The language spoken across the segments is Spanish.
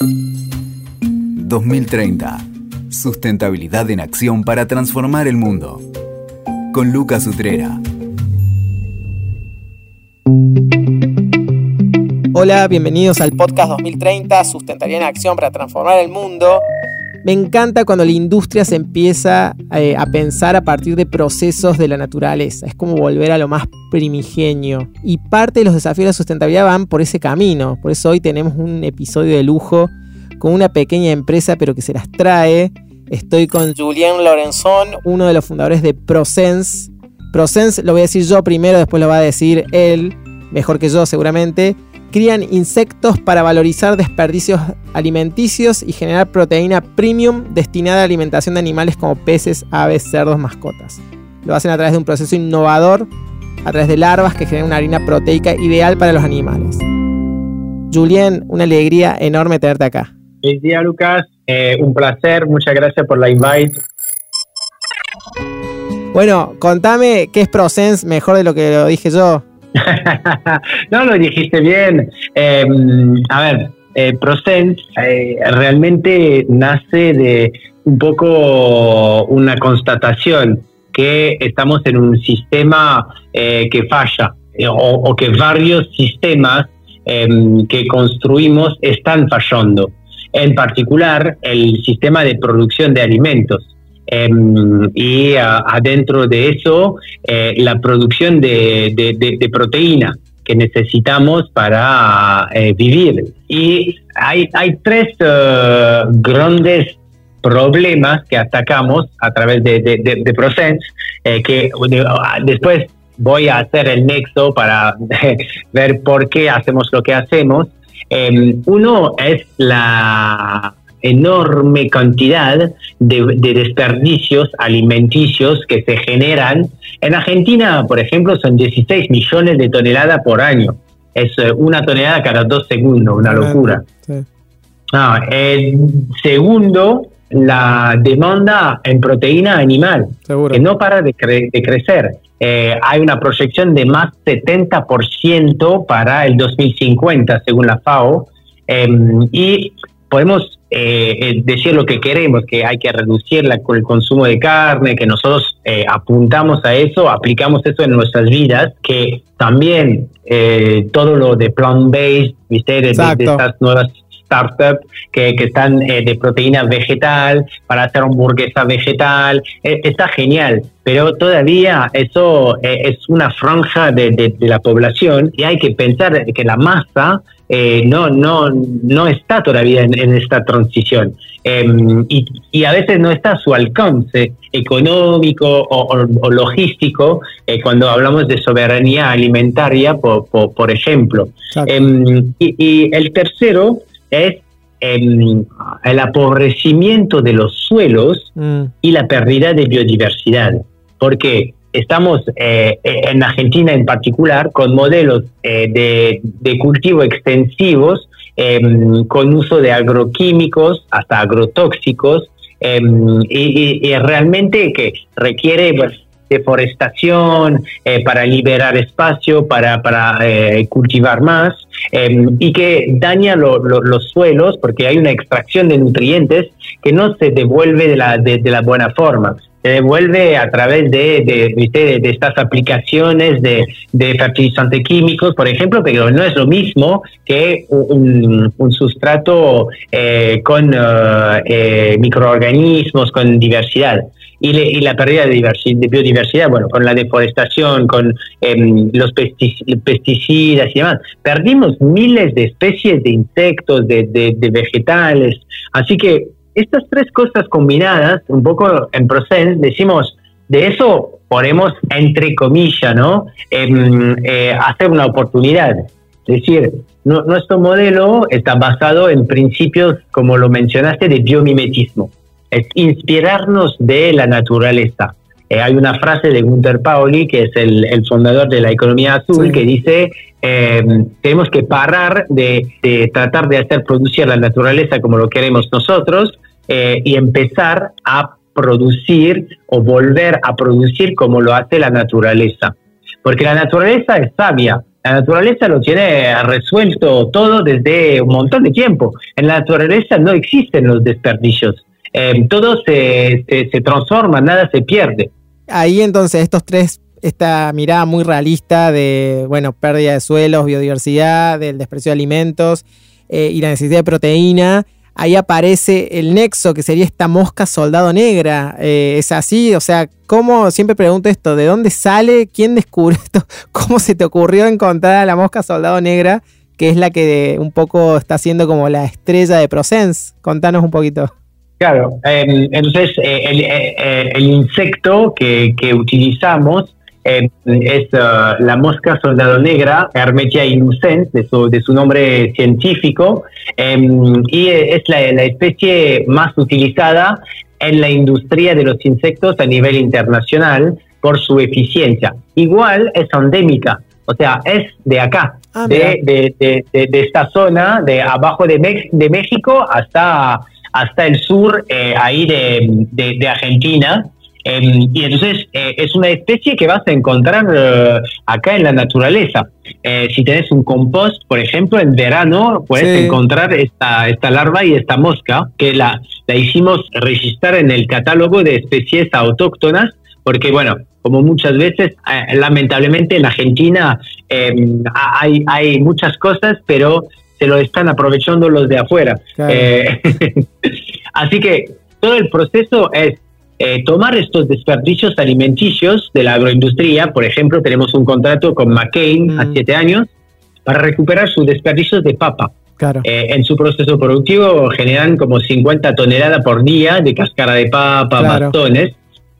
2030. Sustentabilidad en acción para transformar el mundo. Con Lucas Utrera. Hola, bienvenidos al podcast 2030, Sustentabilidad en Acción para Transformar el Mundo. Me encanta cuando la industria se empieza eh, a pensar a partir de procesos de la naturaleza. Es como volver a lo más primigenio. Y parte de los desafíos de la sustentabilidad van por ese camino. Por eso hoy tenemos un episodio de lujo con una pequeña empresa, pero que se las trae. Estoy con Julien Lorenzón, uno de los fundadores de ProSense. ProSense lo voy a decir yo primero, después lo va a decir él, mejor que yo seguramente crían insectos para valorizar desperdicios alimenticios y generar proteína premium destinada a alimentación de animales como peces, aves, cerdos, mascotas. Lo hacen a través de un proceso innovador, a través de larvas que generan una harina proteica ideal para los animales. Julien, una alegría enorme tenerte acá. Feliz día, Lucas. Eh, un placer. Muchas gracias por la invite. Bueno, contame qué es ProSense mejor de lo que lo dije yo. no, lo dijiste bien. Em, a ver, eh, ProSense eh, realmente nace de un poco una constatación que estamos en un sistema eh, que falla o, que varios sistemas em, que construimos están fallando. En particular, el sistema de producción de alimentos. Em, y adentro de eso eh, la producción de, proteína que necesitamos para eh, vivir. Y hay, hay tres eh, grandes problemas que atacamos a través de, de, que después voy a hacer el nexo para ver por qué hacemos lo que hacemos. Em, uno es la enorme cantidad de, desperdicios alimenticios que se generan. En Argentina, por ejemplo, son 16 millones de toneladas por año. Es eh, una tonelada cada dos segundos, una locura. Ah, segundo, la demanda en proteína animal, que no para de, crecer. Eh, hay una proyección de más 70% para el 2050, según la FAO. Em, y podemos eh, eh, decir lo que queremos, que hay que reducir la, el consumo de carne, que nosotros eh, apuntamos a eso, aplicamos eso en nuestras vidas, que también todo lo de plant-based, ¿viste? De, estas nuevas startups que, que están de proteína vegetal para hacer hamburguesa vegetal, está genial, pero todavía eso es una franja de, de la población y hay que pensar que la masa eh, no, no, no está todavía en, esta transición. Em, y, a veces no está a su alcance económico o, logístico eh, cuando hablamos de soberanía alimentaria, por, ejemplo. Em, y, el tercero es em, el apobrecimiento de los suelos mm. y la pérdida de biodiversidad. Porque estamos eh, en Argentina en particular con modelos eh, de, cultivo extensivos em, con uso de agroquímicos hasta agrotóxicos em, y, realmente que requiere pues, deforestación eh, para liberar espacio, para, para cultivar más em, y que daña los suelos porque hay una extracción de nutrientes que no se devuelve de la, de la buena forma se devuelve a través de, de, de, estas aplicaciones de, fertilizantes químicos, por ejemplo, pero no es lo mismo que un, sustrato eh, con eh, eh, microorganismos, con diversidad. Y, la pérdida de, biodiversidad, bueno, con la deforestación, con em, los pesticidas y demás. Perdimos miles de especies de insectos, de vegetales. Así que estas tres cosas combinadas, un poco en proceso, decimos, de eso ponemos entre comillas, ¿no? Em, eh, hacer una oportunidad. Es decir, nuestro modelo está basado en principios, como lo mencionaste, de biomimetismo. Es inspirarnos de la naturaleza. Eh, hay una frase de Gunther Pauli, que es el, fundador de la economía azul, que dice, em, tenemos que parar de, de, tratar de hacer producir la naturaleza como lo queremos nosotros eh, y empezar a producir o volver a producir como lo hace la naturaleza. Porque la naturaleza es sabia, La naturaleza lo tiene resuelto todo desde un montón de tiempo. En la naturaleza no existen los desperdicios. Eh, todo se, se, transforma, nada se pierde. Ahí entonces estos tres esta mirada muy realista de, bueno, pérdida de suelos, biodiversidad, del desprecio de alimentos eh, y la necesidad de proteína, ahí aparece el nexo, que sería esta mosca soldado negra. Eh, ¿Es así? O sea, ¿cómo? Siempre pregunto esto, ¿de dónde sale? ¿Quién descubre esto? ¿Cómo se te ocurrió encontrar a la mosca soldado negra? Que es la que un poco está siendo como la estrella de Procens. Contanos un poquito. Claro, em, entonces eh, el, el, insecto que, que utilizamos eh, es uh, la mosca soldado negra, Hermetia illucens, de su, de su nombre científico, em, y es la, especie más utilizada en la industria de los insectos a nivel internacional por su eficiencia. Igual es endémica, o sea, es de acá, ah, de, de, de, esta zona, de abajo de, de México hasta, hasta el sur, eh, ahí de, Argentina. Em, y entonces eh, es una especie que vas a encontrar eh, acá en la naturaleza. Eh, si tenés un compost, por ejemplo, en verano puedes encontrar esta, esta larva y esta mosca, que la, la hicimos registrar en el catálogo de especies autóctonas, porque bueno, como muchas veces, lamentablemente en Argentina em, hay, hay muchas cosas, pero se lo están aprovechando los de afuera. así que todo el proceso es eh, tomar estos desperdicios alimenticios de la agroindustria, por ejemplo, tenemos un contrato con McCain a mm. siete años para recuperar sus desperdicios de papa. Eh, en su proceso productivo generan como 50 toneladas por día de cáscara de papa, bastones.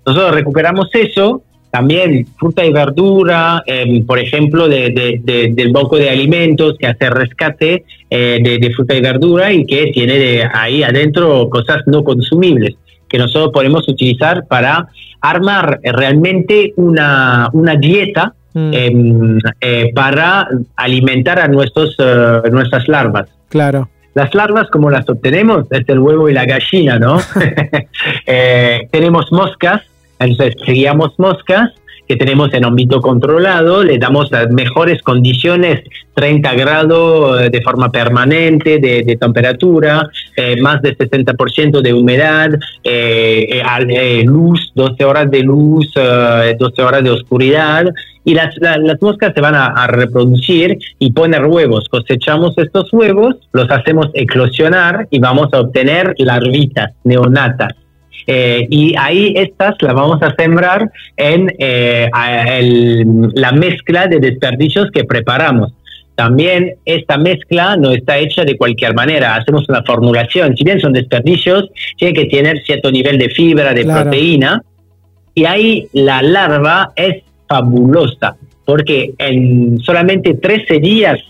Nosotros recuperamos eso, también fruta y verdura, em, por ejemplo, de, del banco de alimentos que hace rescate eh, de, fruta y verdura y que tiene ahí adentro cosas no consumibles que nosotros podemos utilizar para armar realmente una, una dieta mm. em, eh, para alimentar a nuestros, eh, nuestras larvas. Claro. Las larvas, como las obtenemos, es el huevo y la gallina, ¿no? Eh, tenemos moscas, entonces criamos moscas que tenemos en ámbito controlado, le damos las mejores condiciones, 30 grados eh, de forma permanente de, temperatura, eh, más del 60% de humedad, eh, luz, 12 horas de luz, 12 horas de oscuridad, y las, las, moscas se van a, a, reproducir y poner huevos. Cosechamos estos huevos, los hacemos eclosionar y vamos a obtener larvitas neonatas. Eh, y ahí estas las vamos a sembrar en eh, la mezcla de desperdicios que preparamos. También esta mezcla no está hecha de cualquier manera, hacemos una formulación. Si bien son desperdicios, tiene que tener cierto nivel de fibra, de proteína, y ahí la larva es fabulosa, porque en solamente 13 días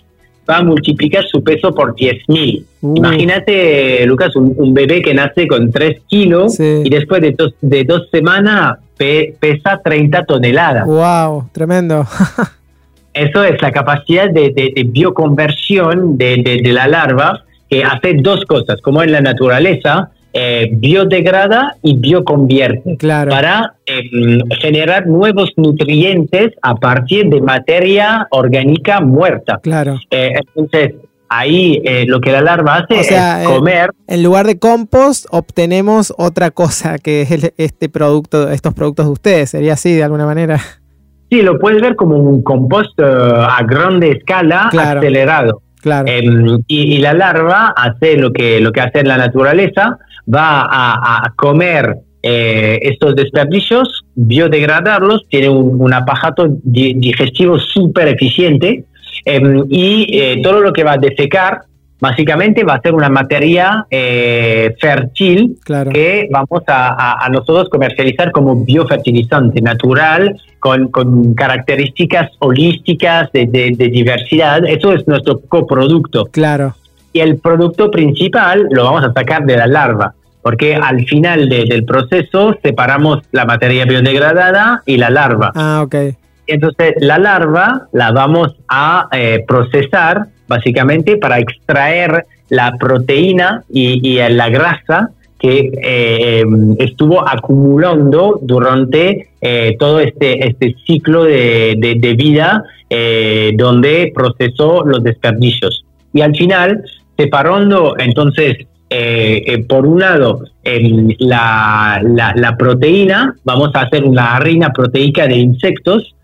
va a multiplicar su peso por 10.000. Imagínate, Lucas, un, bebé que nace con 3 kilos y después de dos, de dos semanas pesa 30 toneladas. ¡Wow! Tremendo. Eso es la capacidad de, de, bioconversión de, de, la larva que hace dos cosas, como en la naturaleza, eh, biodegrada y bioconvierte para em, generar nuevos nutrientes a partir de materia orgánica muerta. Claro. Eh, entonces, ahí eh, lo que la larva hace es comer. en lugar de compost, obtenemos otra cosa que es este producto, estos productos de ustedes. ¿Sería así de alguna manera? Sí, lo puedes ver como un compost a grande escala acelerado. Claro. Em, y, la larva hace lo que, lo que hace la naturaleza, va a, comer eh, estos desperdicios, biodegradarlos, tiene un, aparato digestivo súper eficiente em, y eh, todo lo que va a defecar básicamente va a ser una materia eh, fértil que vamos a, nosotros comercializar como biofertilizante natural, con, características holísticas de, de, diversidad. Eso es nuestro coproducto. Claro y el producto principal lo vamos a sacar de la larva, porque al final del proceso separamos la materia biodegradada y la larva. Ah, ok. Entonces la larva la vamos a eh, procesar básicamente para extraer la proteína y, la grasa que eh, estuvo acumulando durante todo este, este ciclo de, de, vida donde procesó los desperdicios. Y al final, separando entonces por un lado la, la, proteína, vamos a hacer una harina proteica de insectos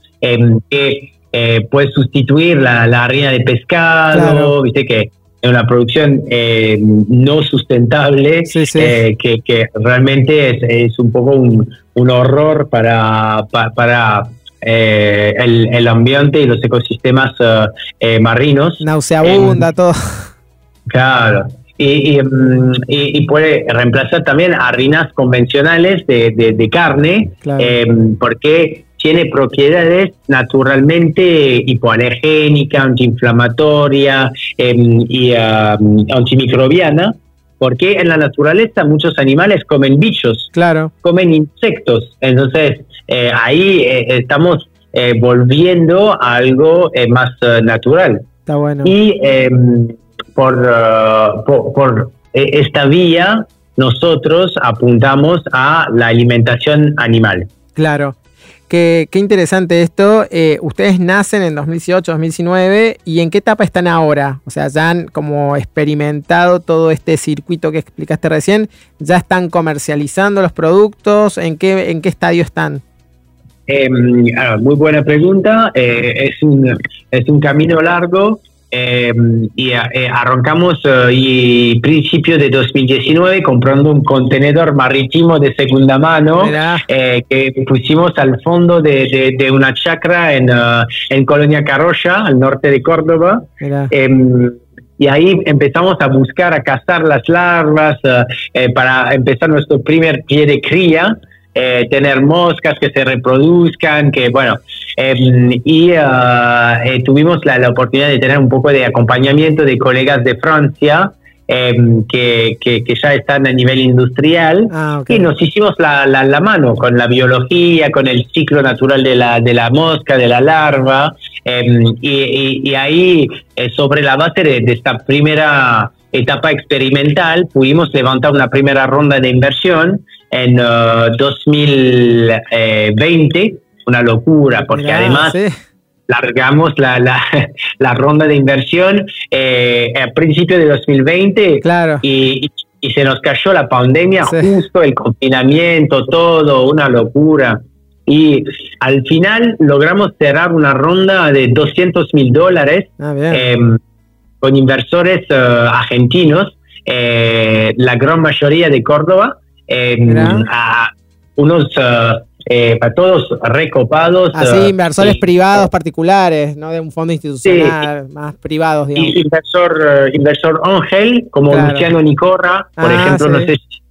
que puede sustituir la, la harina de pescado, viste que en una producción eh, no sustentable eh, que, realmente es, un poco un, horror para, para, eh, el, ambiente y los ecosistemas marinos. Nauseabunda todo. Claro. Mm, y, puede reemplazar también harinas convencionales de, de, carne, porque tiene propiedades naturalmente hipoalergénica, antiinflamatoria em, y antimicrobiana, porque en la naturaleza muchos animales comen bichos, claro. comen insectos. Entonces, eh, ahí eh, estamos eh, volviendo a algo más natural. Está bueno. Y em, por, por esta vía, nosotros apuntamos a la alimentación animal. Claro. Qué, interesante esto. Eh, ustedes nacen en 2018, 2019 y en qué etapa están ahora? O sea, ya han como experimentado todo este circuito que explicaste recién, ya están comercializando los productos, ¿en qué, en qué estadio están? Em, ah, muy buena pregunta. Eh, es, un, es un camino largo. Eh, y eh, arrancamos eh, y principio de 2019 comprando un contenedor marítimo de segunda mano que pusimos al fondo de, de, una chacra en, en Colonia Carroya, al norte de Córdoba. Em, y ahí empezamos a buscar, a cazar las larvas para empezar nuestro primer pie de cría. Eh, tener moscas que se reproduzcan, que bueno, em, y eh, eh, tuvimos la, oportunidad de tener un poco de acompañamiento de colegas de Francia. Em, que, que, ya están a nivel industrial ah, y nos hicimos la, la, mano con la biología, con el ciclo natural de la, de la mosca, de la larva, em, y, y, ahí sobre la base de, de esta primera etapa experimental pudimos levantar una primera ronda de inversión en 2020, uh, una locura, porque además largamos la, la, ronda de inversión eh, a principios de 2020 claro. y, se nos cayó la pandemia, justo el confinamiento, todo, una locura. Y al final logramos cerrar una ronda de 200 mil dólares ah, em, con inversores uh, argentinos, eh, la gran mayoría de Córdoba, a unos eh, eh, para todos recopados. Así, eh, inversores privados particulares, no de un fondo institucional, más privados, digamos. inversor, inversor Ángel, como Luciano Nicorra, por ah, ejemplo, no sé si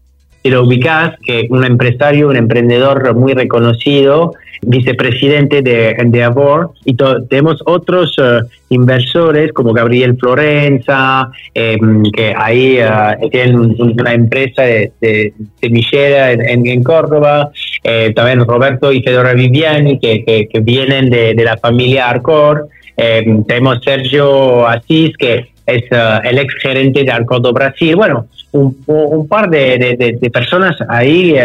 lo ubicás, que un empresario, un emprendedor muy reconocido, vicepresidente de, de y tenemos otros eh, inversores como Gabriel Florenza, em, que ahí uh, tienen una empresa de, semillera en, Córdoba, eh, también Roberto y Fedora Viviani, que, vienen de, la familia Arcor, em, tenemos Sergio Asís, que es el ex gerente de Arcor Brasil, bueno, un, par de, personas ahí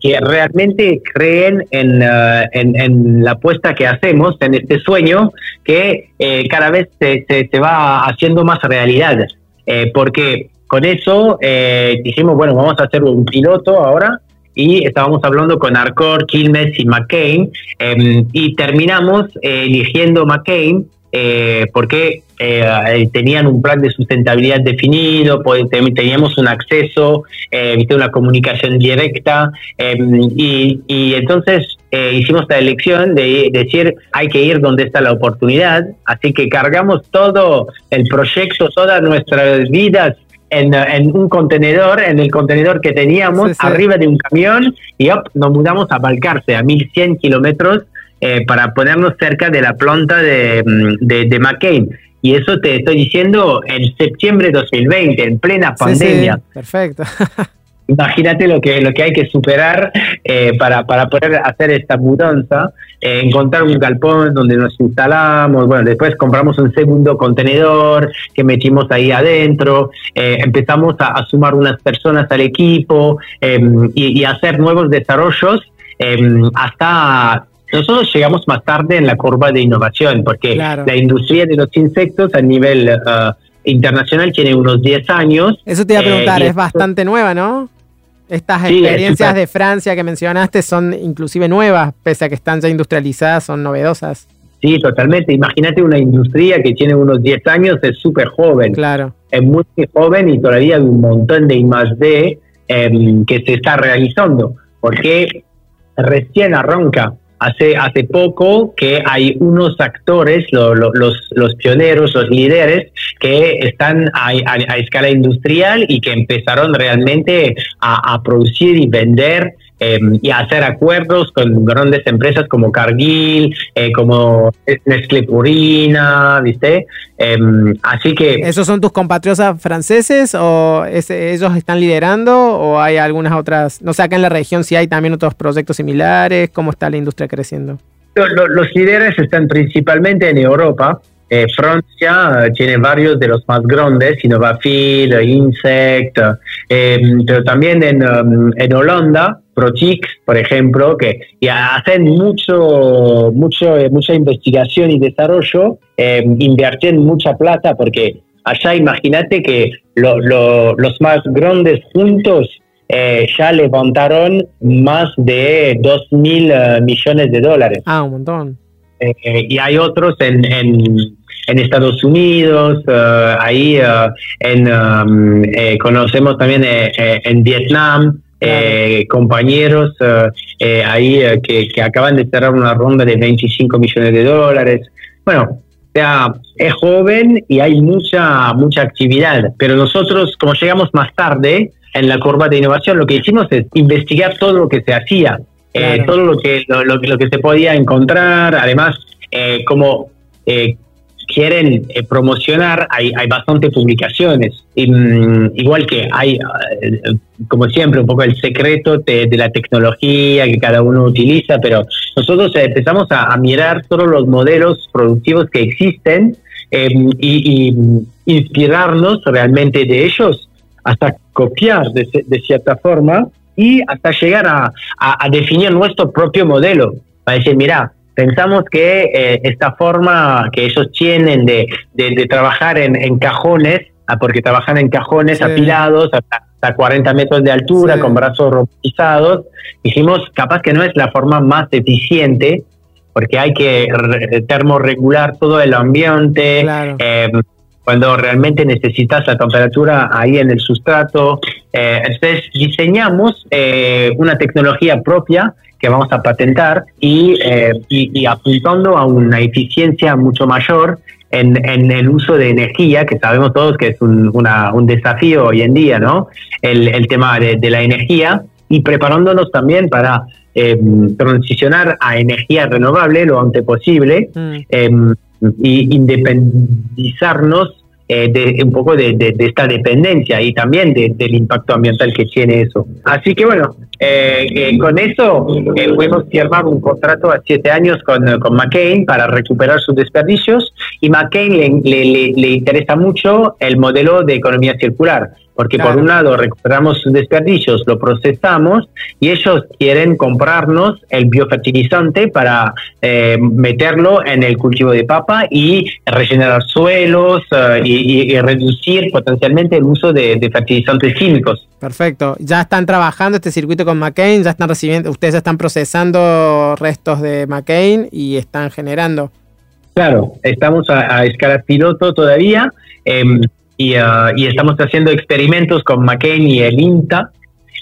que realmente creen uh, en, la apuesta que hacemos, en este sueño que eh, cada vez se, se, va haciendo más realidad. Eh, porque con eso eh, dijimos, bueno, vamos a hacer un piloto ahora y estábamos hablando con Arcor, Quilmes y McCain em, y terminamos eligiendo McCain eh, porque eh, tenían un plan de sustentabilidad definido, teníamos un acceso, eh, una comunicación directa em, y, y, entonces eh, hicimos la elección de decir hay que ir donde está la oportunidad, así que cargamos todo el proyecto, todas nuestras vidas en, un contenedor, en el contenedor que teníamos, arriba de un camión y nos mudamos a Balcarce, a 1100 kilómetros eh, para ponernos cerca de la planta de, mm, de, McCain. Y eso te estoy diciendo en septiembre de 2020, en plena pandemia. perfecto. imagínate lo que, lo que hay que superar eh, para, para poder hacer esta mudanza, eh, encontrar un galpón donde nos instalamos, bueno, después compramos un segundo contenedor que metimos ahí adentro, eh, empezamos a, sumar unas personas al equipo y, hacer nuevos desarrollos hasta nosotros llegamos más tarde en la curva de innovación, porque la industria de los insectos a nivel internacional tiene unos 10 años. Eso te iba a preguntar, es bastante nueva, ¿no? Estas experiencias de Francia que mencionaste son inclusive nuevas, pese a que están ya industrializadas, son novedosas. Sí, totalmente. Imagínate una industria que tiene unos 10 años, es súper joven. Claro. Es muy joven y todavía hay un montón de I D em, que se está realizando, porque recién arranca hace, hace poco que hay unos actores, los, los pioneros, los líderes, que están a, escala industrial y que empezaron realmente a, producir y vender em, y hacer acuerdos con grandes empresas como Cargill, eh, como Nestlé Purina, ¿viste? Em, así que... ¿Esos son tus compatriotas franceses o ellos están liderando o hay algunas otras, no sé, acá en la región si hay también otros proyectos similares, ¿cómo está la industria creciendo? Los, líderes están principalmente en Europa. Eh, Francia eh, tiene varios de los más grandes, Innovafil, Insect, em, pero también en, em, en Holanda, Protix, por ejemplo, que hacen mucho, mucho, eh, mucha investigación y desarrollo, eh, invierten mucha plata, porque allá imagínate que los más grandes juntos eh, ya levantaron más de 2 mil millones de dólares. Ah, un montón. y hay otros en, en, Estados Unidos, ahí en, um, conocemos también en Vietnam, eh, compañeros eh, eh, ahí que, acaban de cerrar una ronda de 25 millones de dólares. Bueno, sea, es joven y hay mucha, mucha actividad, pero nosotros, como llegamos más tarde en la curva de innovación, lo que hicimos es investigar todo lo que se hacía, todo lo que, lo, lo, que se podía encontrar, además, como quieren eh, promocionar, hay, hay bastantes publicaciones. Mm, igual que hay, eh, como siempre, un poco el secreto de, la tecnología que cada uno utiliza, pero nosotros empezamos a, mirar todos los modelos productivos que existen em, y, inspirarnos realmente de ellos hasta copiar de, cierta forma y hasta llegar a, a definir nuestro propio modelo. Para decir, mira, Pensamos que eh, esta forma que ellos tienen de, de, trabajar en, en, cajones, ah, porque trabajan en cajones apilados hasta, 40 metros de altura, con brazos robotizados, dijimos, capaz que no es la forma más eficiente, porque hay que termorregular todo el ambiente. Em, cuando realmente necesitas la temperatura ahí en el sustrato. Eh, entonces diseñamos eh, una tecnología propia que vamos a patentar y, eh, y, apuntando a una eficiencia mucho mayor en, en, el uso de energía, que sabemos todos que es un, una, un desafío hoy en día, ¿no? El, el tema de, de, la energía y preparándonos también para eh, transicionar a energía renovable lo antes posible mm. eh, y independizarnos eh, de, un poco de, de, esta dependencia y también del impacto ambiental que tiene eso. Así que bueno, eh, eh, con eso pudimos firmar un contrato a siete años con, con McCain para recuperar sus desperdicios y McCain le, le, le interesa mucho el modelo de economía circular porque por un lado recuperamos sus desperdicios, lo procesamos y ellos quieren comprarnos el biofertilizante para eh, meterlo en el cultivo de papa y regenerar suelos eh, y, reducir potencialmente el uso de, fertilizantes químicos. Perfecto. Ya están trabajando este circuito con McCain, ya están recibiendo, ustedes ya están procesando restos de McCain y están generando. Claro, estamos a, escala piloto todavía. Em, Uh, y, estamos haciendo experimentos con McCain y el INTA,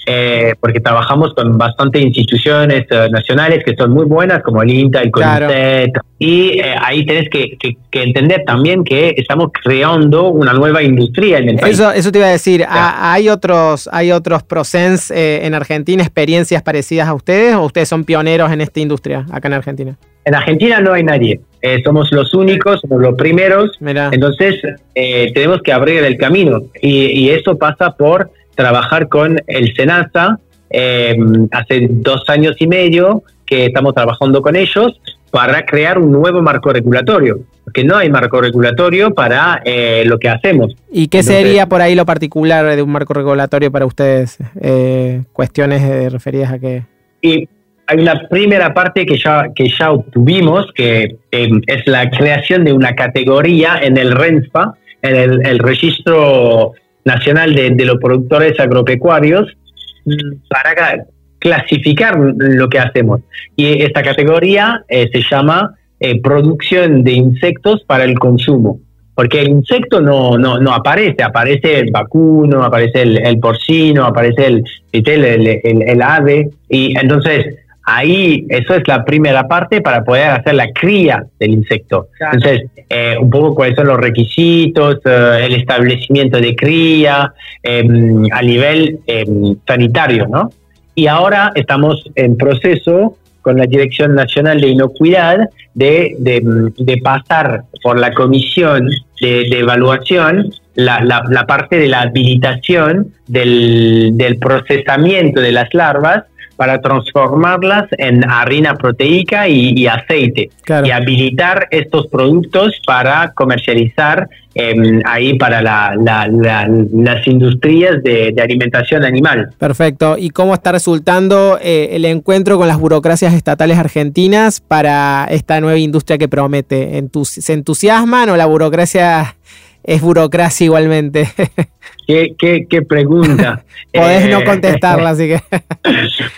eh, porque trabajamos con bastantes instituciones uh, nacionales que son muy buenas, como el INTA, el CONICET, y eh, ahí tenés que, entender también que estamos creando una nueva industria en el país. Eso, eso te iba a decir, ¿hay otros, hay otros Procens eh, en Argentina, experiencias parecidas a ustedes, o ustedes son pioneros en esta industria acá en Argentina? En Argentina no hay nadie. Eh, somos los únicos, somos los primeros. Entonces, eh, tenemos que abrir el camino. Y, eso pasa por trabajar con el SENASA hace dos años y medio que estamos trabajando con ellos para crear un nuevo marco regulatorio, porque no hay marco regulatorio para eh, lo que hacemos. ¿Y qué sería por ahí lo particular de un marco regulatorio para ustedes? Eh, cuestiones eh, referidas a qué. Y hay una primera parte que ya, que ya obtuvimos, que em, es la creación de una categoría en el RENSPA, en el, Registro Nacional de, de los Productores Agropecuarios, mm. para clasificar lo que hacemos. Y esta categoría eh, se llama eh, producción de insectos para el consumo. Porque el insecto no, no, no aparece, aparece el vacuno, aparece el, porcino, aparece el, el, el, ave. Y entonces ahí eso es la primera parte para poder hacer la cría del insecto. Entonces, eh, un poco cuáles son los requisitos, el establecimiento de cría em, a nivel em, sanitario, ¿no? y ahora estamos en proceso con la Dirección Nacional de Inocuidad de, de, pasar por la comisión de, evaluación la, la, parte de la habilitación del, del procesamiento de las larvas para transformarlas en harina proteica y, aceite y habilitar estos productos para comercializar em, ahí para las industrias de, alimentación animal. Perfecto. ¿Y cómo está resultando eh, el encuentro con las burocracias estatales argentinas para esta nueva industria que promete? ¿Se entusiasman o la burocracia es burocracia igualmente? ¿Qué, qué, pregunta? Podés no eh, contestarla, así que...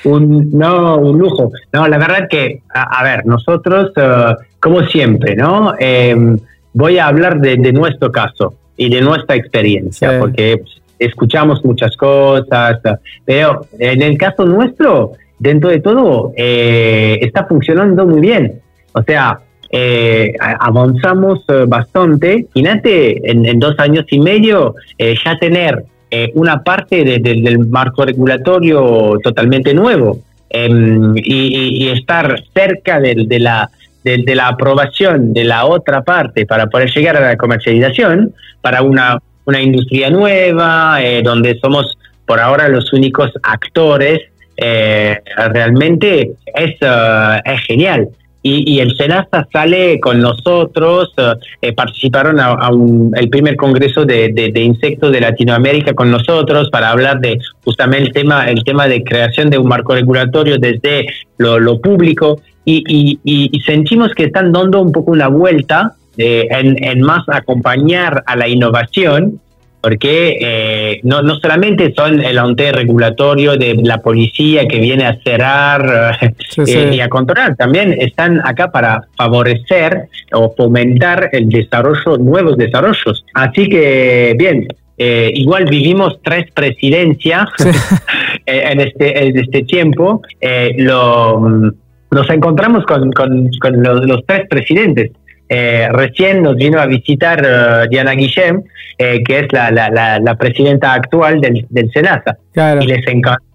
un, no, un lujo. No, la verdad que, a, ver, nosotros, eh, como siempre, ¿no? Em, voy a hablar de, nuestro caso y de nuestra experiencia, porque escuchamos muchas cosas, pero en el caso nuestro, dentro de todo, eh, está funcionando muy bien. O sea, eh, avanzamos eh, bastante. Imagínate, en, en, dos años y medio, eh, ya tener eh, una parte del marco regulatorio totalmente nuevo em, y, estar cerca de, la, de, la aprobación de la otra parte para poder llegar a la comercialización para una, una industria nueva, donde somos por ahora los únicos actores, realmente es, es genial y, el SENASA sale con nosotros, eh, eh, participaron a, el primer congreso de, insectos de Latinoamérica con nosotros para hablar de justamente el tema, el tema de creación de un marco regulatorio desde lo, público. Y, sentimos que están dando un poco una vuelta eh, en más acompañar a la innovación porque eh, no, no solamente son el ente regulatorio de la policía que viene a cerrar eh, y a controlar, también están acá para favorecer o fomentar el desarrollo, nuevos desarrollos. Así que, bien, eh, igual vivimos tres presidencias en, este, en este tiempo. lo, nos encontramos con, con, con los, tres presidentes. Recién nos vino a visitar Diana Guillem, eh, que es la, la, la, presidenta actual del, del SENASA. Y les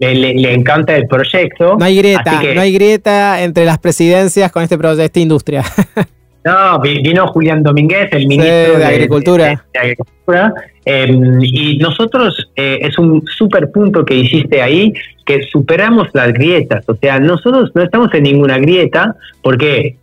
le, encanta el proyecto. No hay grieta, no hay grieta entre las presidencias con este proyecto, esta industria. no, vino Julián Domínguez, el ministro de, Agricultura. Agricultura em, y nosotros, eh, es un súper punto que hiciste ahí, que superamos las grietas. O sea, nosotros no estamos en ninguna grieta porque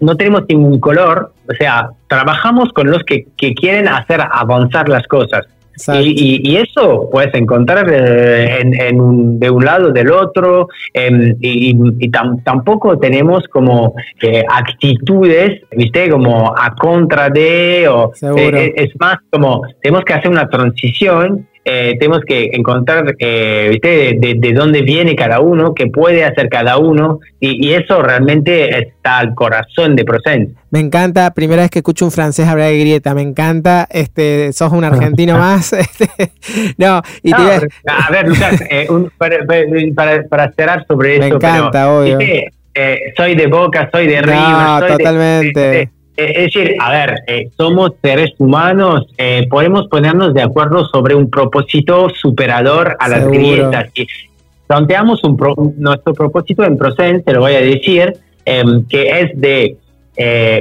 no tenemos ningún color, o sea, trabajamos con los que, quieren hacer avanzar las cosas. Y, eso puedes encontrar eh, en, un, de un lado, del otro, em, y, tampoco tenemos como eh, actitudes, viste, como a contra de, o eh, es más como tenemos que hacer una transición eh, tenemos que encontrar eh, De, dónde viene cada uno, qué puede hacer cada uno, y, eso realmente está al corazón de Procent. Me encanta, primera vez que escucho un francés hablar de grieta, me encanta, este, sos un argentino más. Este, no, y a ver, Lucas, eh, para, para, cerrar sobre eso. Me encanta, obvio. soy de Boca, soy de River. totalmente. Eh, es decir, a ver, eh, somos seres humanos, eh, podemos ponernos de acuerdo sobre un propósito superador a las grietas. Y planteamos un nuestro propósito en Procen, te lo voy a decir, em, que es de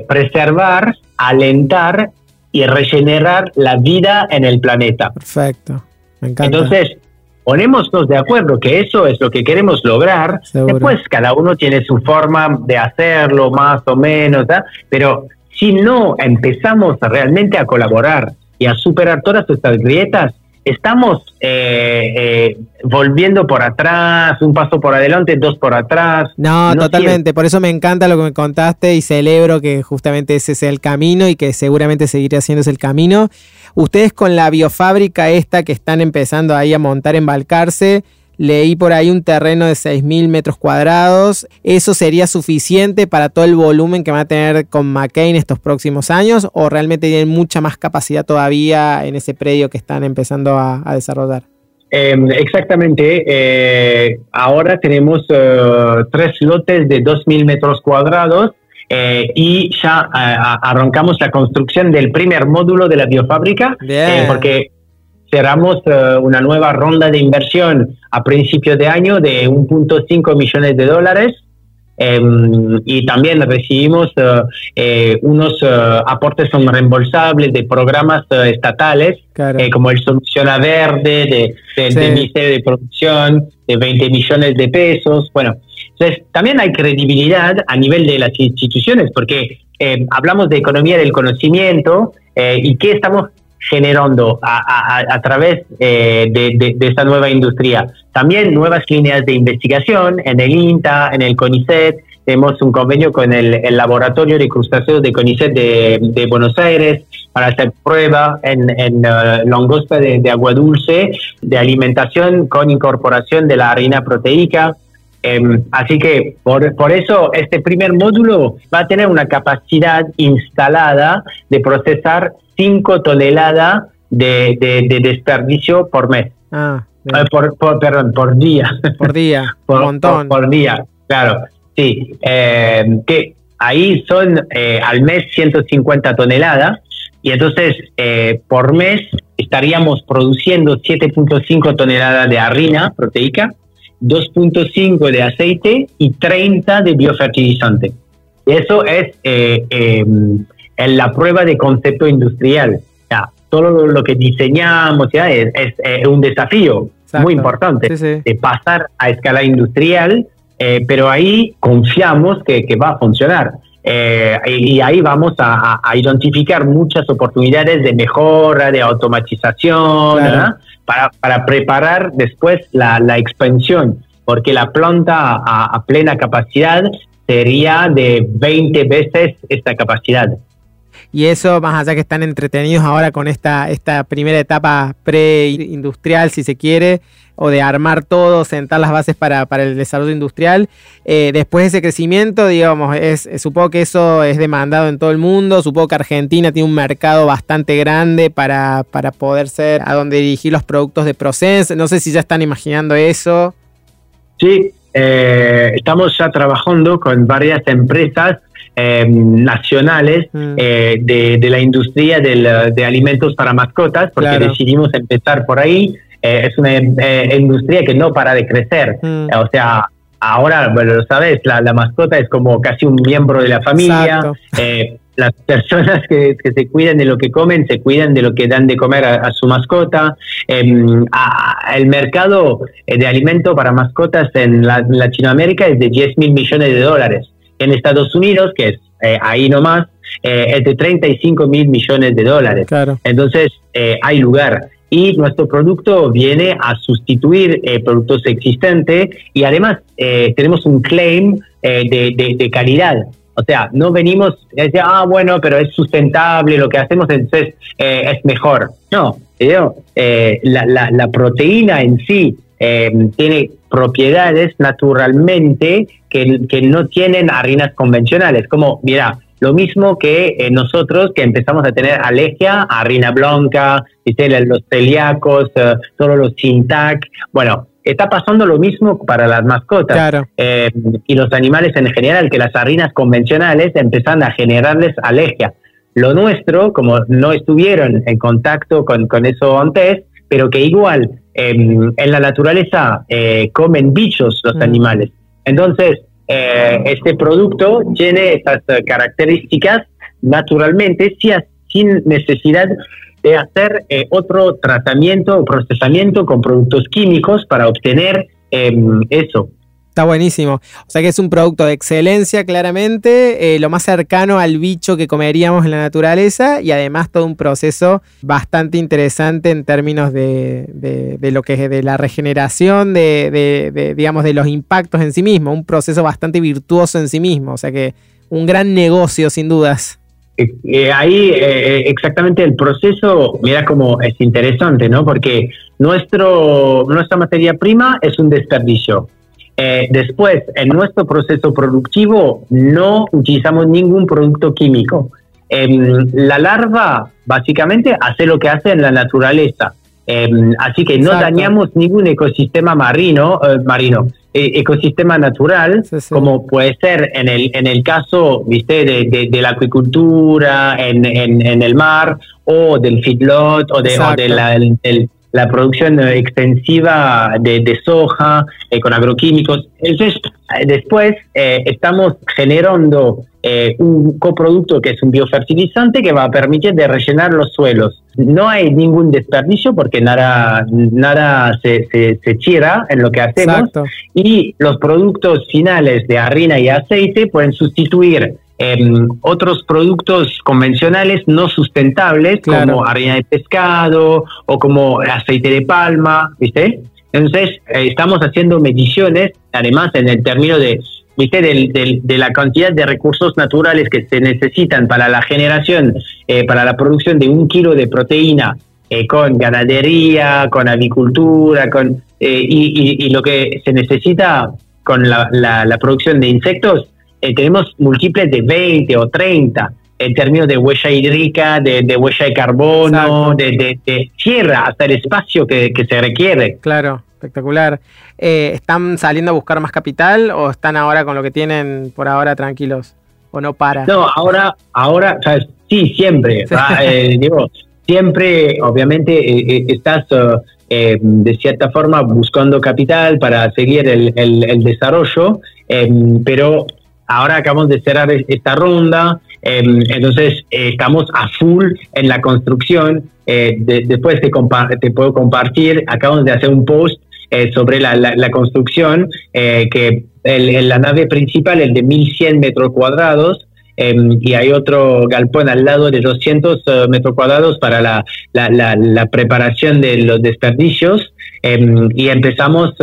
preservar, alentar y regenerar la vida en el planeta. Perfecto, me encanta. Entonces, ponémonos de acuerdo que eso es lo que queremos lograr, después cada uno tiene su forma de hacerlo más o menos, pero si no empezamos realmente a colaborar y a superar todas estas grietas, estamos eh, eh, volviendo por atrás, un paso por adelante, dos por atrás. No, totalmente. Por eso me encanta lo que me contaste y celebro que justamente ese sea el camino y que seguramente seguirá siendo ese el camino. Ustedes con la biofábrica esta que están empezando ahí a montar, embalcarse, Leí por ahí un terreno de 6.000 metros cuadrados. ¿Eso sería suficiente para todo el volumen que va a tener con McCain estos próximos años? ¿O realmente tienen mucha más capacidad todavía en ese predio que están empezando a, desarrollar? Em, exactamente. Eh, ahora tenemos eh, tres lotes de 2.000 metros cuadrados eh, y ya arrancamos la construcción del primer módulo de la biofábrica. porque cerramos eh, una nueva ronda de inversión a principios de año de 1.5 millones de dólares. Em, y también recibimos eh, eh, unos aportes son reembolsables de programas estatales como el Soluciona Verde de, del Ministerio de Producción de 20 millones de pesos. Bueno, entonces también hay credibilidad a nivel de las instituciones porque hablamos de economía del conocimiento y qué estamos generando a, través eh, de, esta nueva industria. También nuevas líneas de investigación en el INTA, en el CONICET. Tenemos un convenio con el, Laboratorio de Crustáceos de CONICET de, Buenos Aires para hacer prueba en, en uh, longosta de, agua dulce de alimentación con incorporación de la harina proteica. Em, así que por, por, eso este primer módulo va a tener una capacidad instalada de procesar 5 toneladas de, de, desperdicio por mes. Ah, eh, por, perdón, por día. Por día, por, un montón. Por, día, claro. Sí, eh, que ahí son eh, al mes 150 toneladas y entonces por mes estaríamos produciendo 7.5 toneladas de harina proteica, 2.5 de aceite y 30 de biofertilizante. Eso es en la prueba de concepto industrial. Ya, todo lo que diseñamos ya es, un desafío muy importante de pasar a escala industrial, eh, pero ahí confiamos que, va a funcionar. Eh, y ahí vamos a, identificar muchas oportunidades de mejora, de automatización, para, para, preparar después la, la expansión, porque la planta a, a plena capacidad sería de 20 veces esta capacidad. Y eso, más allá que están entretenidos ahora con esta, esta primera etapa pre-industrial, si se quiere, o de armar todo, sentar las bases para, el desarrollo industrial. Eh, después de ese crecimiento, digamos, es, supongo que eso es demandado en todo el mundo. Supongo que Argentina tiene un mercado bastante grande para, para poder ser a donde dirigir los productos de Process. No sé si ya están imaginando eso. Sí, eh, estamos ya trabajando con varias empresas em, nacionales mm. eh, de, la industria de alimentos para mascotas, porque decidimos empezar por ahí. Eh, es una industria que no para de crecer. Mm. O sea, ahora, bueno, lo sabes, la, mascota es como casi un miembro de la familia las personas que, se cuidan de lo que comen se cuidan de lo que dan de comer a, su mascota. Em, el mercado eh, de alimento para mascotas en Latinoamérica es de 10 mil millones de dólares. En Estados Unidos, que es eh, ahí nomás, eh, es de 35 mil millones de dólares. Entonces, hay lugar. Y nuestro producto viene a sustituir productos existentes y además tenemos un claim de calidad. O sea, no venimos a decir, ah, bueno, pero es sustentable, lo que hacemos entonces eh, es mejor. No, eh, la, la, proteína en sí eh, tiene propiedades naturalmente que, que, no tienen harinas convencionales. Como, mira, lo mismo que nosotros que empezamos a tener alergia a harina blanca, los celíacos, todos los sintac. Bueno, está pasando lo mismo para las mascotas eh, y los animales en general, que las harinas convencionales empiezan a generarles alergia. Lo nuestro, como no estuvieron en contacto con, con eso antes, pero que igual em, en la naturaleza eh, comen bichos los mm. animales. Entonces, eh, este producto tiene estas características naturalmente sin necesidad de hacer otro tratamiento o procesamiento con productos químicos para obtener em, eso. Está buenísimo. O sea que es un producto de excelencia, claramente, eh, lo más cercano al bicho que comeríamos en la naturaleza y además todo un proceso bastante interesante en términos de, lo que es de la regeneración, de, digamos, de los impactos en sí mismo. Un proceso bastante virtuoso en sí mismo. O sea que un gran negocio, sin dudas. Eh, eh, ahí exactamente el proceso, mira cómo es interesante, ¿no? Porque nuestro, nuestra materia prima es un desperdicio eh, después, en nuestro proceso productivo no utilizamos ningún producto químico. Em, la larva básicamente hace lo que hace en la naturaleza. Em, así que no dañamos ningún ecosistema marino, eh, marino e, ecosistema natural, como puede ser en el, en el caso ¿viste? De, la acuicultura, en, en, el mar, o del feedlot, o, de, o la, la producción extensiva de, soja eh, con agroquímicos. Entonces, eh, después eh, estamos generando un coproducto que es un biofertilizante que va a permitir de rellenar los suelos. No hay ningún desperdicio porque nada, nada se, se, tira en lo que hacemos y los productos finales de harina y aceite pueden sustituir Em, otros productos convencionales no sustentables como harina de pescado o como aceite de palma, ¿viste? Entonces, eh, estamos haciendo mediciones, además en el término de, ¿viste? de la cantidad de recursos naturales que se necesitan para la generación, eh, para la producción de un kilo de proteína eh, con ganadería, con avicultura, con, y, lo que se necesita con la, la producción de insectos eh, tenemos múltiples de 20 o 30 en términos de huella hídrica, de, huella de carbono, de, tierra, hasta el espacio que, se requiere. Claro, espectacular. Eh, ¿Están saliendo a buscar más capital o están ahora con lo que tienen por ahora tranquilos? ¿O no para? No, ahora, ahora, ¿sabes? sí, siempre. Eh, digo, siempre, obviamente, estás de cierta forma buscando capital para seguir el, el desarrollo, pero ahora acabamos de cerrar esta ronda, em, entonces eh, estamos a full en la construcción. Eh, después te, te, puedo compartir, acabamos de hacer un post eh, sobre la, la, construcción, que el, la nave principal es de 1100 metros cuadrados. Em, y hay otro galpón al lado de 200 metros cuadrados para la, la, preparación de los desperdicios. Em, y empezamos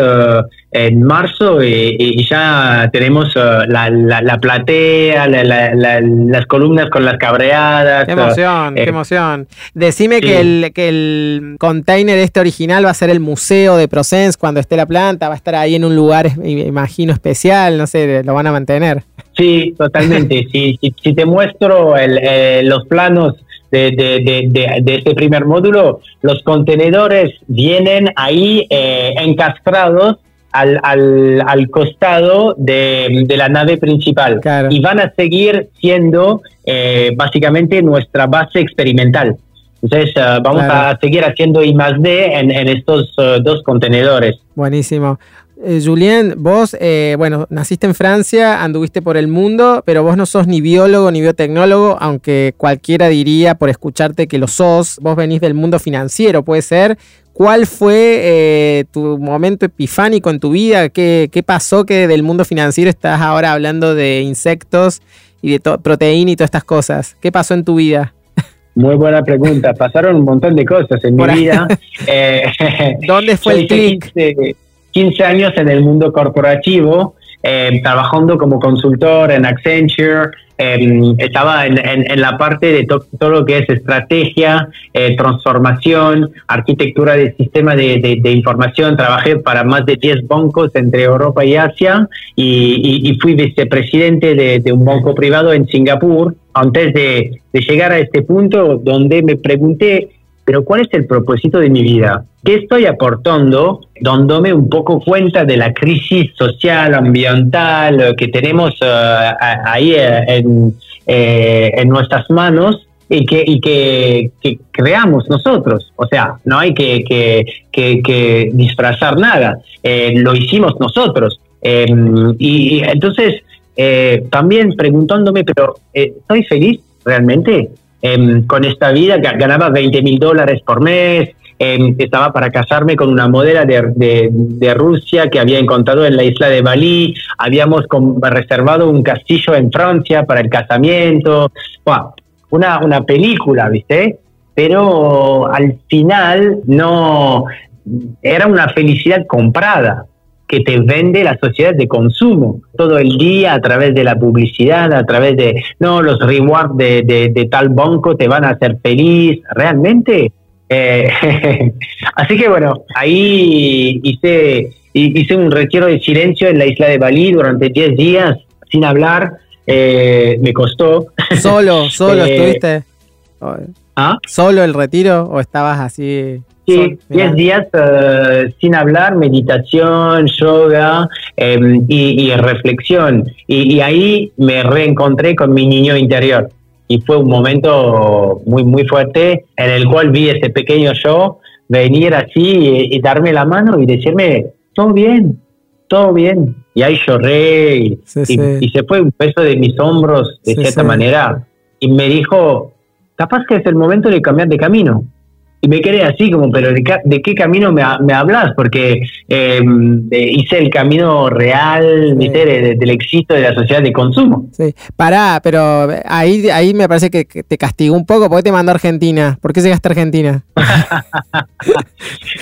en marzo y, ya tenemos uh, la, la, platea, las columnas con las cabreadas. Qué emoción, qué eh, emoción. Decime que, el, que el container este original va a ser el museo de Procens cuando esté la planta, va a estar ahí en un lugar, imagino, especial, no sé, lo van a mantener. Sí, totalmente. si, si, te muestro el, eh, los planos de, de, de, de, este primer módulo, los contenedores vienen ahí eh, encastrados al, al, al costado de, de, la nave principal y van a seguir siendo eh, básicamente nuestra base experimental. Entonces uh, vamos a seguir haciendo I más D en, en estos uh, dos contenedores. Buenísimo. Eh, Julien, vos, eh, bueno, naciste en Francia, anduviste por el mundo, pero vos no sos ni biólogo ni biotecnólogo, aunque cualquiera diría por escucharte que lo sos. Vos venís del mundo financiero, puede ser. ¿Cuál fue eh, tu momento epifánico en tu vida? ¿Qué, pasó que del mundo financiero estás ahora hablando de insectos y de proteína y todas estas cosas? ¿Qué pasó en tu vida? Muy buena pregunta. Pasaron un montón de cosas en mi vida. Eh, ¿Dónde fue el clic? 15, años en el mundo corporativo, eh, trabajando como consultor en Accenture, Em, estaba en, la parte de todo lo que es estrategia, eh, transformación, arquitectura de sistema de, información. Trabajé para más de 10 bancos entre Europa y Asia y, fui vicepresidente de, un banco privado en Singapur antes de, de llegar a este punto donde me pregunté pero ¿cuál es el propósito de mi vida? ¿Qué estoy aportando? Dándome un poco cuenta de la crisis social, ambiental que tenemos eh, ahí eh, eh, en, nuestras manos y que, y que, creamos nosotros. O sea, no hay que, que, disfrazar nada. lo hicimos nosotros. y, entonces, también preguntándome, pero ¿estoy feliz realmente? Em, con esta vida, ganaba 20 mil dólares por mes, em, estaba para casarme con una modelo de, Rusia que había encontrado en la isla de Bali, habíamos reservado un castillo en Francia para el casamiento, una, una película, ¿viste? Pero al final no, era una felicidad comprada que te vende la sociedad de consumo todo el día a través de la publicidad, a través de, no, los rewards de, tal banco te van a hacer feliz, realmente. Eh, así que bueno, ahí hice, hice un retiro de silencio en la isla de Bali durante 10 días sin hablar, eh, me costó. Solo, solo eh, estuviste. ¿Ah? ¿Solo el retiro o estabas así? Sí, 10 días eh, sin hablar, meditación, yoga em, y, reflexión. Y, ahí me reencontré con mi niño interior. Y fue un momento muy, muy fuerte en el cual vi ese pequeño yo venir así y, darme la mano y decirme, todo bien, todo bien. Y ahí lloré y, y se fue un peso de mis hombros de cierta manera. Y me dijo, capaz que es el momento de cambiar de camino y me quedé así como, pero ¿de, qué camino me, hablas? Porque em, hice el camino real del éxito de la sociedad de consumo. Sí, pará, pero ahí, ahí me parece que, te castigó un poco. ¿Por qué te mandó a Argentina? ¿Por qué llegaste a Argentina?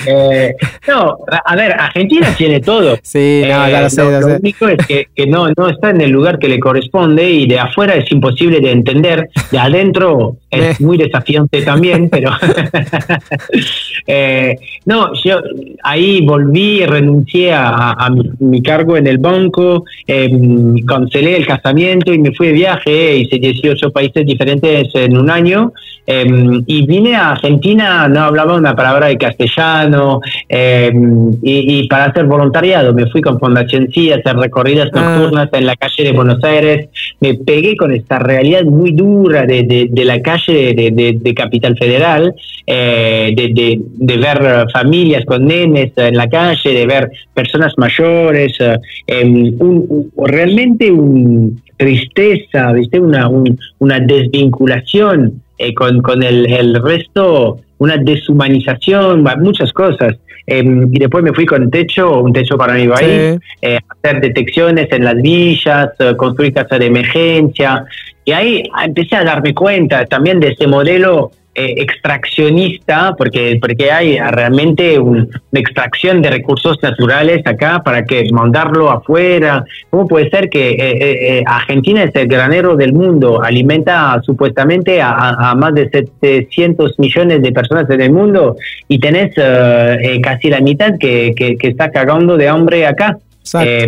Eh, no, a ver, Argentina tiene todo. Sí, no, eh, lo sé. Lo, único es que, no, no está en el lugar que le corresponde y de afuera es imposible de entender. De adentro es muy desafiante también, pero... Eh, no, yo ahí volví, renuncié a, mi, cargo en el banco, em, cancelé el casamiento y me fui de viaje, hice 18 países diferentes en un año em, y vine a Argentina, no hablaba una palabra de castellano em, y, para hacer voluntariado me fui con Fundación Sí a hacer recorridas ah. nocturnas en la calle de Buenos Aires, me pegué con esta realidad muy dura de, la calle de, Capital Federal. Eh, de, ver familias con nenes en la calle, de ver personas mayores, eh, em, realmente una tristeza, ¿viste? Una, una desvinculación eh, con, con el, resto, una deshumanización, muchas cosas. Em, y después me fui con techo, un techo para mi país, hacer detecciones en las villas, construir casas de emergencia. Y ahí empecé a darme cuenta también de ese modelo eh, extraccionista, porque, porque hay realmente una extracción de recursos naturales acá para que mandarlo afuera. ¿Cómo puede ser que eh, eh, Argentina es el granero del mundo, alimenta supuestamente a, más de 700 millones de personas en el mundo y tenés casi la mitad que, que, está cagando de hambre acá?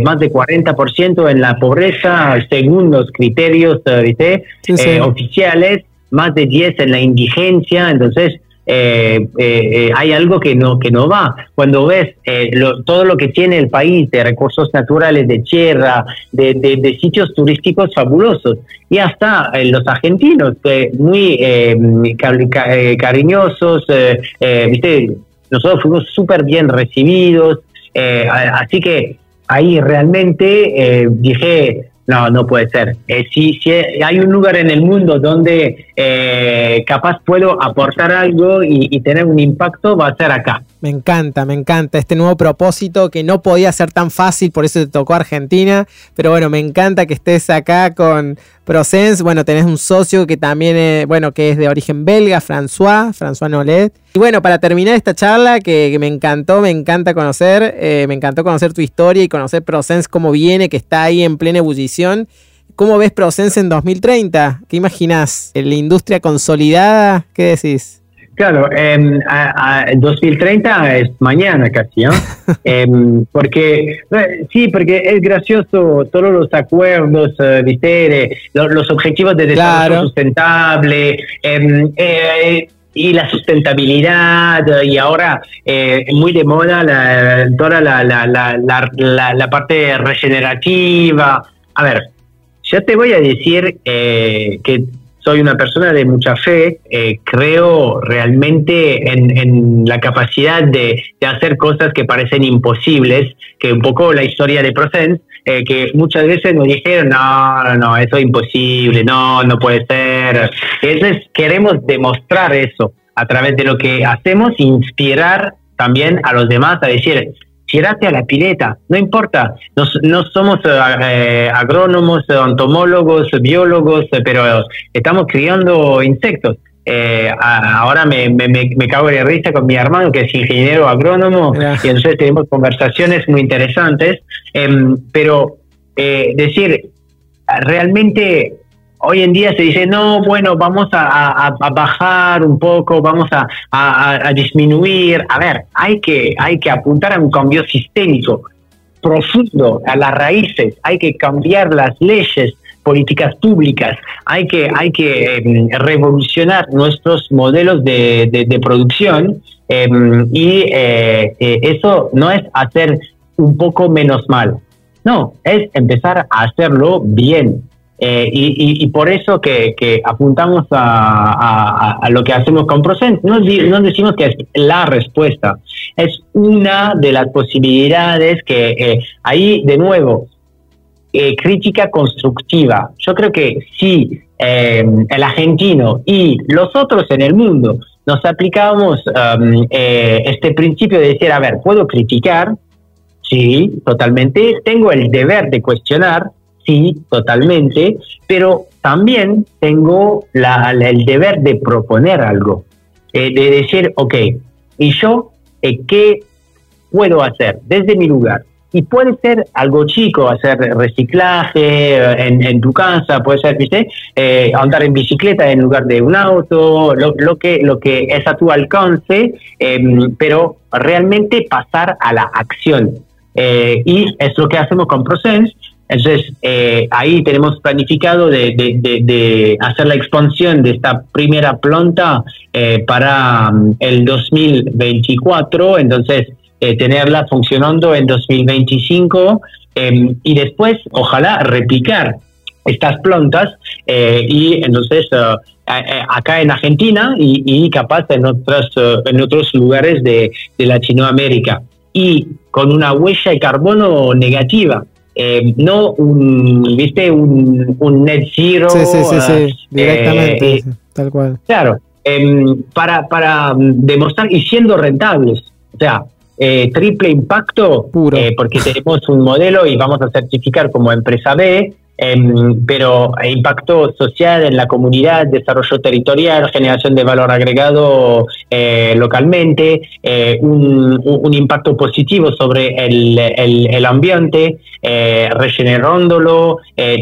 más de 40% en la pobreza, según los criterios oficiales más de 10 en la indigencia, entonces eh, eh, eh, hay algo que no, que no va. Cuando ves todo lo que tiene el país de recursos naturales, de tierra, de, sitios turísticos fabulosos, y hasta los argentinos, muy cariñosos, ¿viste? nosotros fuimos súper bien recibidos, así que ahí realmente dije, no, no puede ser. Eh, si, si, hay un lugar en el mundo donde eh, capaz puedo aportar algo y, tener un impacto, va a ser acá. Me encanta, me encanta este nuevo propósito que no podía ser tan fácil, por eso te tocó Argentina. Pero bueno, me encanta que estés acá con Prosense. Bueno, tenés un socio que también, es, bueno, que es de origen belga, François, François Nolet. Y bueno, para terminar esta charla, que, me encantó, me encanta conocer, eh, me encantó conocer tu historia y conocer Prosense cómo viene, que está ahí en plena ebullición. ¿Cómo ves Prosense en 2030? ¿Qué imaginas? ¿La industria consolidada? ¿Qué decís? Claro, eh, a, 2030 es mañana casi, ¿no? Em, porque, eh, sí, porque es gracioso todos los acuerdos, eh, ¿viste? Los, objetivos de desarrollo sustentable em, eh, y la sustentabilidad, y ahora muy de moda la, toda la, la, la, la parte regenerativa. A ver, yo te voy a decir que soy una persona de mucha fe, eh, creo realmente en, la capacidad de, hacer cosas que parecen imposibles, que un poco la historia de Procens, que muchas veces nos dijeron, no, no, no, eso es imposible, no, no puede ser. Entonces queremos demostrar eso a través de lo que hacemos, inspirar también a los demás a decir, tirate a la pileta, no importa, no, no somos eh, agrónomos, entomólogos, biólogos, pero estamos criando insectos. Eh, ahora me, me, me, cago de risa con mi hermano que es ingeniero agrónomo y entonces tenemos conversaciones muy interesantes, em, pero eh, decir, realmente hoy en día se dice, no, bueno, vamos a, bajar un poco, vamos a, disminuir. A ver, hay que, hay que apuntar a un cambio sistémico profundo, a las raíces, hay que cambiar las leyes, políticas públicas, hay que, hay que em, revolucionar nuestros modelos de, producción em, y eh, eh, eso no es hacer un poco menos mal, no, es empezar a hacerlo bien, eh, y, por eso que, apuntamos a, lo que hacemos con Procent. No, decimos que es la respuesta, es una de las posibilidades que eh, ahí, de nuevo, eh, crítica constructiva. Yo creo que si el argentino y los otros en el mundo nos aplicamos um, este principio de decir, a ver, puedo criticar, sí, totalmente, tengo el deber de cuestionar, sí, totalmente, pero también tengo el deber de proponer algo, eh, de decir, ok, ¿y yo eh, qué puedo hacer desde mi lugar? Y puede ser algo chico, hacer reciclaje eh, en, tu casa, puede ser, ¿viste? andar en bicicleta en lugar de un auto, lo, que, lo que es a tu alcance, em, pero realmente pasar a la acción. y es lo que hacemos con Prosense, entonces, eh, ahí tenemos planificado de, hacer la expansión de esta primera planta eh, para mm, el 2024, entonces eh, tenerla funcionando en 2025 em, y después, ojalá, replicar estas plantas y entonces acá en Argentina y, capaz en, otros en otros lugares de, de Latinoamérica. Y con una huella de carbono negativa eh, no un, viste, un, un net zero. Sí, sí, sí, sí. directamente, eh, tal cual. Claro, em, para, para demostrar y siendo rentables. O sea, eh, triple impacto, Puro. porque tenemos un modelo y vamos a certificar como empresa B, pero impacto social en la comunidad, desarrollo territorial, generación de valor agregado eh, localmente, eh, un, impacto positivo sobre el, el, ambiente, eh, regenerándolo,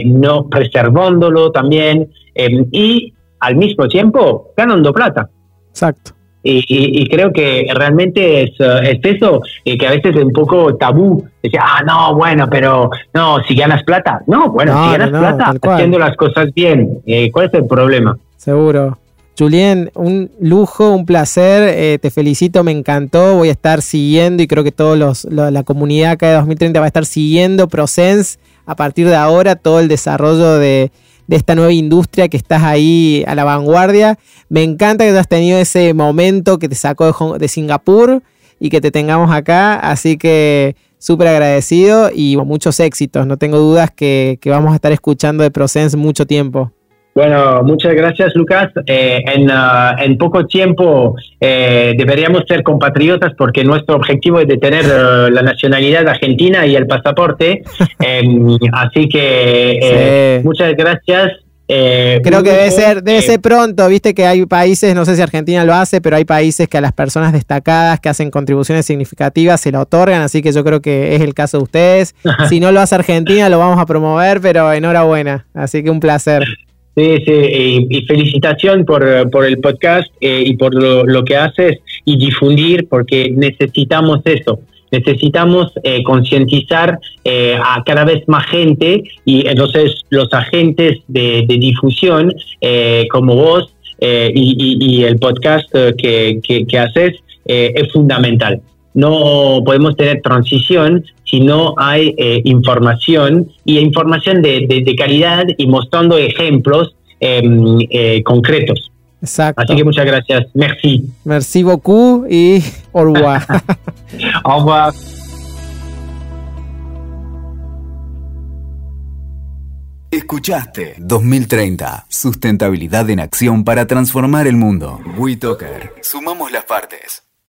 no preservándolo también, em, y al mismo tiempo ganando plata. Exacto. Y, creo que realmente es, es eso, que a veces es un poco tabú. Decir, ah, no, bueno, pero no, si ganas plata. No, bueno, si ganas plata haciendo las cosas bien. Eh, ¿Cuál es el problema? Seguro. Julien, un lujo, un placer, eh, te felicito, me encantó, voy a estar siguiendo y creo que todos los, la comunidad acá de 2030 va a estar siguiendo Prosense a partir de ahora, todo el desarrollo de, de esta nueva industria que estás ahí a la vanguardia. Me encanta que hayas tenido ese momento que te sacó de, Singapur y que te tengamos acá, así que súper agradecido y muchos éxitos. No tengo dudas que, vamos a estar escuchando de Prosense mucho tiempo. Bueno, muchas gracias Lucas. Eh, uh, en, poco tiempo eh, deberíamos ser compatriotas porque nuestro objetivo es de tener uh, la nacionalidad argentina y el pasaporte. Em, así que eh, muchas gracias. Creo que debe ser, debe ser pronto, viste que hay países, no sé si Argentina lo hace, pero hay países que a las personas destacadas que hacen contribuciones significativas se lo otorgan, así que yo creo que es el caso de ustedes. si no lo hace Argentina, lo vamos a promover, pero enhorabuena, así que un placer. Sí, sí, y, felicitación por, por, el podcast eh, y por lo, que haces y difundir, porque necesitamos eso. Necesitamos eh, concientizar eh, a cada vez más gente y entonces los agentes de, difusión como vos y, y, el podcast que, que, que haces es fundamental no podemos tener transición si no hay eh, información y información de, de, calidad y mostrando ejemplos em, eh, concretos. Exacto. Así que muchas gracias. Merci. Merci beaucoup y au revoir. au revoir. Escuchaste 2030. Sustentabilidad en acción para transformar el mundo. WeToker. Sumamos las partes.